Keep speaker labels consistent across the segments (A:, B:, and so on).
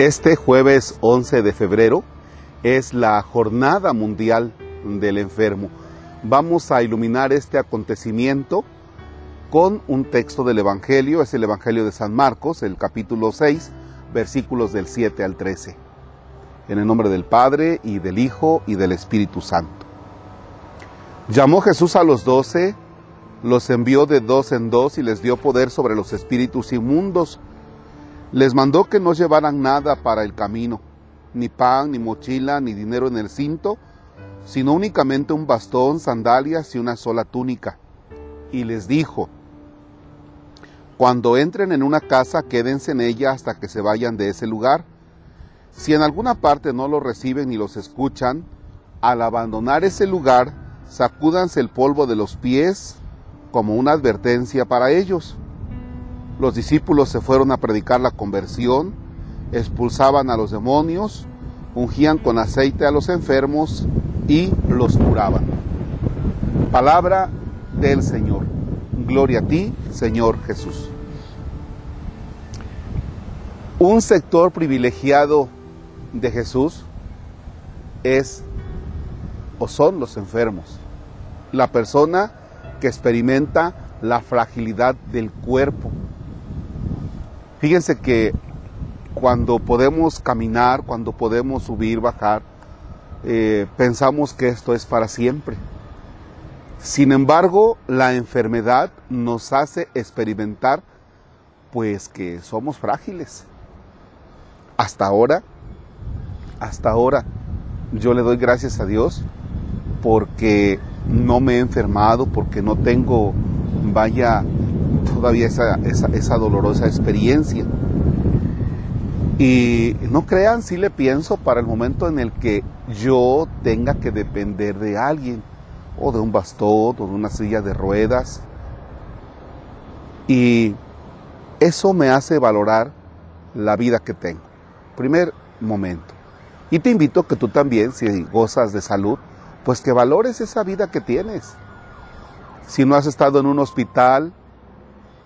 A: Este jueves 11 de febrero es la Jornada Mundial del Enfermo. Vamos a iluminar este acontecimiento con un texto del Evangelio, es el Evangelio de San Marcos, el capítulo 6, versículos del 7 al 13. En el nombre del Padre y del Hijo y del Espíritu Santo. Llamó Jesús a los doce, los envió de dos en dos y les dio poder sobre los espíritus inmundos les mandó que no llevaran nada para el camino, ni pan, ni mochila, ni dinero en el cinto, sino únicamente un bastón, sandalias y una sola túnica. Y les dijo, cuando entren en una casa, quédense en ella hasta que se vayan de ese lugar. Si en alguna parte no los reciben ni los escuchan, al abandonar ese lugar, sacúdanse el polvo de los pies como una advertencia para ellos. Los discípulos se fueron a predicar la conversión, expulsaban a los demonios, ungían con aceite a los enfermos y los curaban. Palabra del Señor. Gloria a ti, Señor Jesús. Un sector privilegiado de Jesús es o son los enfermos. La persona que experimenta la fragilidad del cuerpo, Fíjense que cuando podemos caminar, cuando podemos subir, bajar, eh, pensamos que esto es para siempre. Sin embargo, la enfermedad nos hace experimentar pues que somos frágiles. Hasta ahora, hasta ahora, yo le doy gracias a Dios porque no me he enfermado, porque no tengo, vaya, todavía esa, esa, dolorosa experiencia. Y no crean, si le pienso para el momento en el que yo tenga que depender de alguien, o de un bastón, o de una silla de ruedas. Y eso me hace valorar la vida que tengo. Primer momento. Y te invito a que tú también, si gozas de salud, pues que valores esa vida que tienes. Si no has estado en un hospital,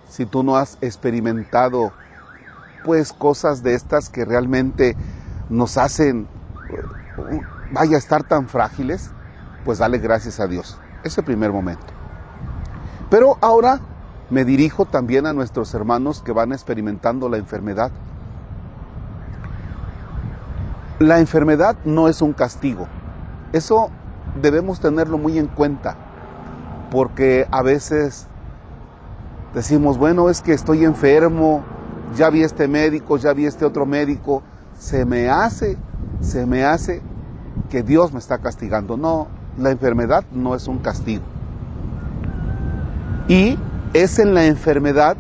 A: si tú no has experimentado pues cosas de estas que realmente nos hacen vaya a estar tan frágiles, pues dale gracias a Dios. Ese primer momento. Pero ahora me dirijo también a nuestros hermanos que van experimentando la enfermedad. La enfermedad no es un castigo. Eso debemos tenerlo muy en cuenta, porque a veces Decimos, bueno, es que estoy enfermo, ya vi este médico, ya vi este otro médico, se me hace, se me hace que Dios me está castigando. No, la enfermedad no es un castigo. Y es en la enfermedad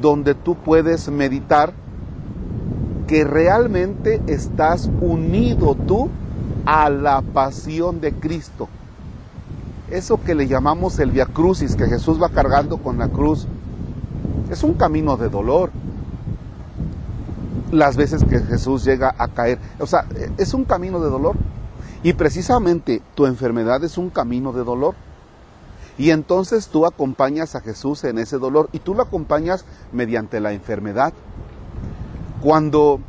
A: donde tú puedes meditar que realmente estás unido tú a la pasión de Cristo eso que le llamamos el Via Crucis, que Jesús va cargando con la cruz, es un camino de dolor. Las veces que Jesús llega a caer, o sea, es un camino de dolor. Y precisamente tu enfermedad es un camino de dolor. Y entonces tú acompañas a Jesús en ese dolor y tú lo acompañas mediante la enfermedad. Cuando,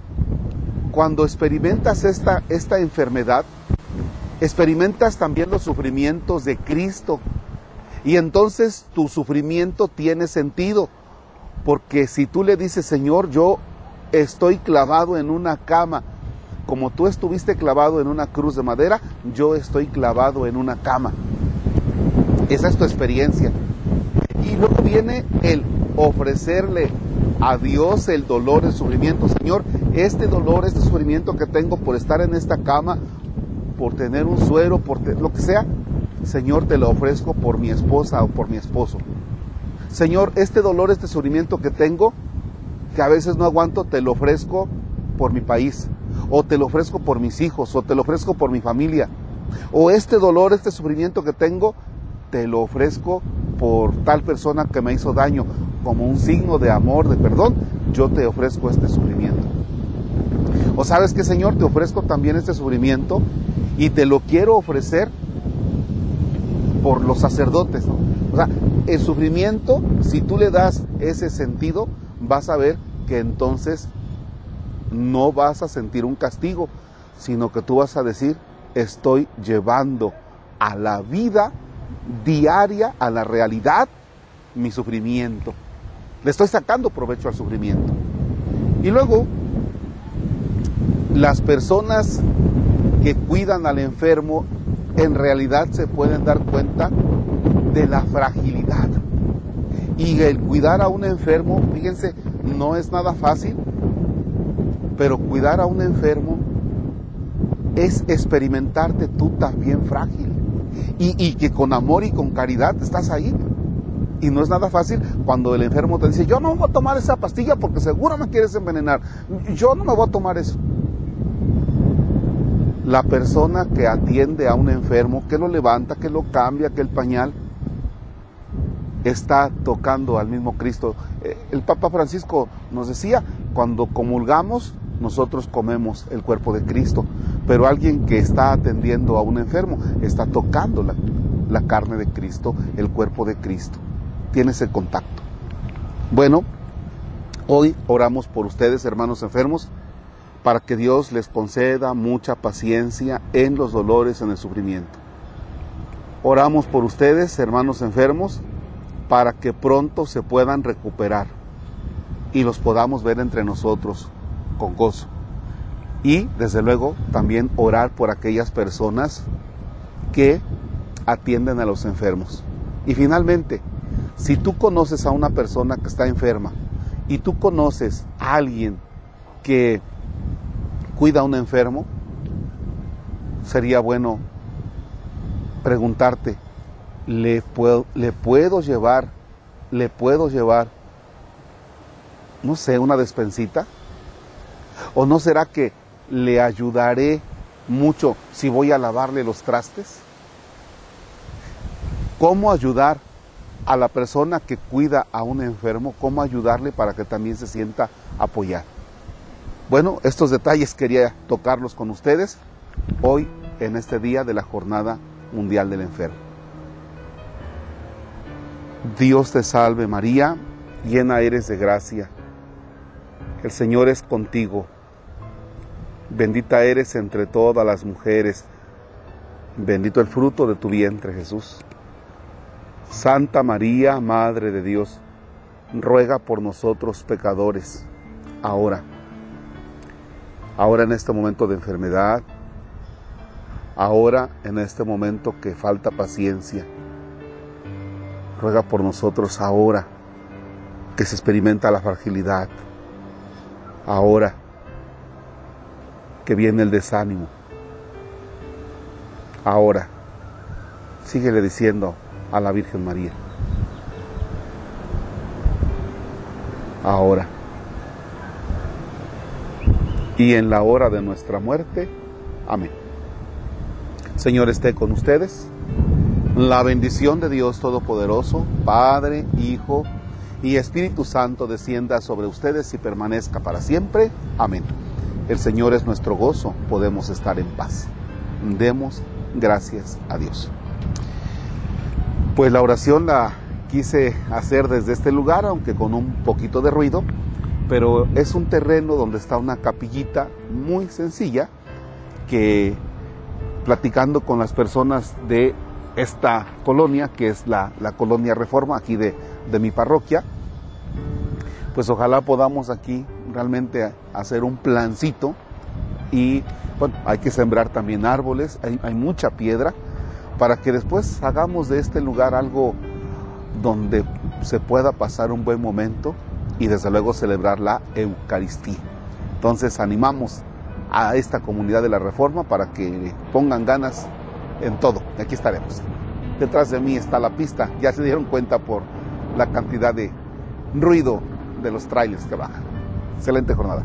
A: cuando experimentas esta, esta enfermedad, experimentas también los sufrimientos de Cristo. Y entonces tu sufrimiento tiene sentido. Porque si tú le dices, Señor, yo estoy clavado en una cama, como tú estuviste clavado en una cruz de madera, yo estoy clavado en una cama. Esa es tu experiencia. Y luego viene el ofrecerle a Dios el dolor, el sufrimiento. Señor, este dolor, este sufrimiento que tengo por estar en esta cama por tener un suero, por lo que sea, Señor, te lo ofrezco por mi esposa o por mi esposo. Señor, este dolor, este sufrimiento que tengo, que a veces no aguanto, te lo ofrezco por mi país, o te lo ofrezco por mis hijos, o te lo ofrezco por mi familia. O este dolor, este sufrimiento que tengo, te lo ofrezco por tal persona que me hizo daño, como un signo de amor, de perdón, yo te ofrezco este sufrimiento. O sabes que Señor, te ofrezco también este sufrimiento y te lo quiero ofrecer por los sacerdotes. O sea, el sufrimiento, si tú le das ese sentido, vas a ver que entonces no vas a sentir un castigo, sino que tú vas a decir, estoy llevando a la vida diaria, a la realidad, mi sufrimiento. Le estoy sacando provecho al sufrimiento. Y luego, las personas que cuidan al enfermo en realidad se pueden dar cuenta de la fragilidad. Y el cuidar a un enfermo, fíjense, no es nada fácil, pero cuidar a un enfermo es experimentarte tú también frágil. Y, y, que con amor y con caridad estás ahí. Y no es nada fácil cuando el enfermo te dice, yo no voy a tomar esa pastilla porque seguro me quieres envenenar. Yo no me voy a tomar eso. La persona que atiende a un enfermo, que lo levanta, que lo cambia, que el pañal, está tocando al mismo Cristo. Eh, el Papa Francisco nos decía, cuando comulgamos, nosotros comemos el cuerpo de Cristo, pero alguien que está atendiendo a un enfermo está tocando la, la carne de Cristo, el cuerpo de Cristo. Tiene ese contacto. Bueno, hoy oramos por ustedes, hermanos enfermos, para que Dios les conceda mucha paciencia en los dolores, en el sufrimiento. Oramos por ustedes, hermanos enfermos, para que pronto se puedan recuperar y los podamos ver entre nosotros con gozo. Y desde luego también orar por aquellas personas que atienden a los enfermos. Y finalmente, si tú conoces a una persona que está enferma y tú conoces a alguien que cuida a un enfermo, sería bueno preguntarte, le puedo, le puedo llevar, le puedo llevar, no sé, una despensita. ¿O no será que le ayudaré mucho si voy a lavarle los trastes? ¿Cómo ayudar a la persona que cuida a un enfermo? ¿Cómo ayudarle para que también se sienta apoyado? Bueno, estos detalles quería tocarlos con ustedes hoy en este día de la Jornada Mundial del Enfermo. Dios te salve María, llena eres de gracia. El Señor es contigo. Bendita eres entre todas las mujeres. Bendito el fruto de tu vientre, Jesús. Santa María, Madre de Dios, ruega por nosotros pecadores, ahora, ahora en este momento de enfermedad, ahora en este momento que falta paciencia ruega por nosotros ahora que se experimenta la fragilidad, ahora que viene el desánimo, ahora. Síguele diciendo a la Virgen María, ahora y en la hora de nuestra muerte. Amén. Señor esté con ustedes. La bendición de Dios Todopoderoso, Padre, Hijo y Espíritu Santo descienda sobre ustedes y permanezca para siempre. Amén. El Señor es nuestro gozo, podemos estar en paz. Demos gracias a Dios. Pues la oración la quise hacer desde este lugar, aunque con un poquito de ruido, pero es un terreno donde está una capillita muy sencilla que platicando con las personas de esta colonia, que es la, colonia Reforma, aquí de, mi parroquia, pues ojalá podamos aquí realmente hacer un plancito y bueno, hay que sembrar también árboles, hay, hay, mucha piedra, para que después hagamos de este lugar algo donde se pueda pasar un buen momento y desde luego celebrar la Eucaristía. Entonces animamos a esta comunidad de la Reforma para que pongan ganas en todo. Aquí estaremos. Detrás de mí está la pista. Ya se dieron cuenta por la cantidad de ruido de los trailers que bajan. Excelente jornada.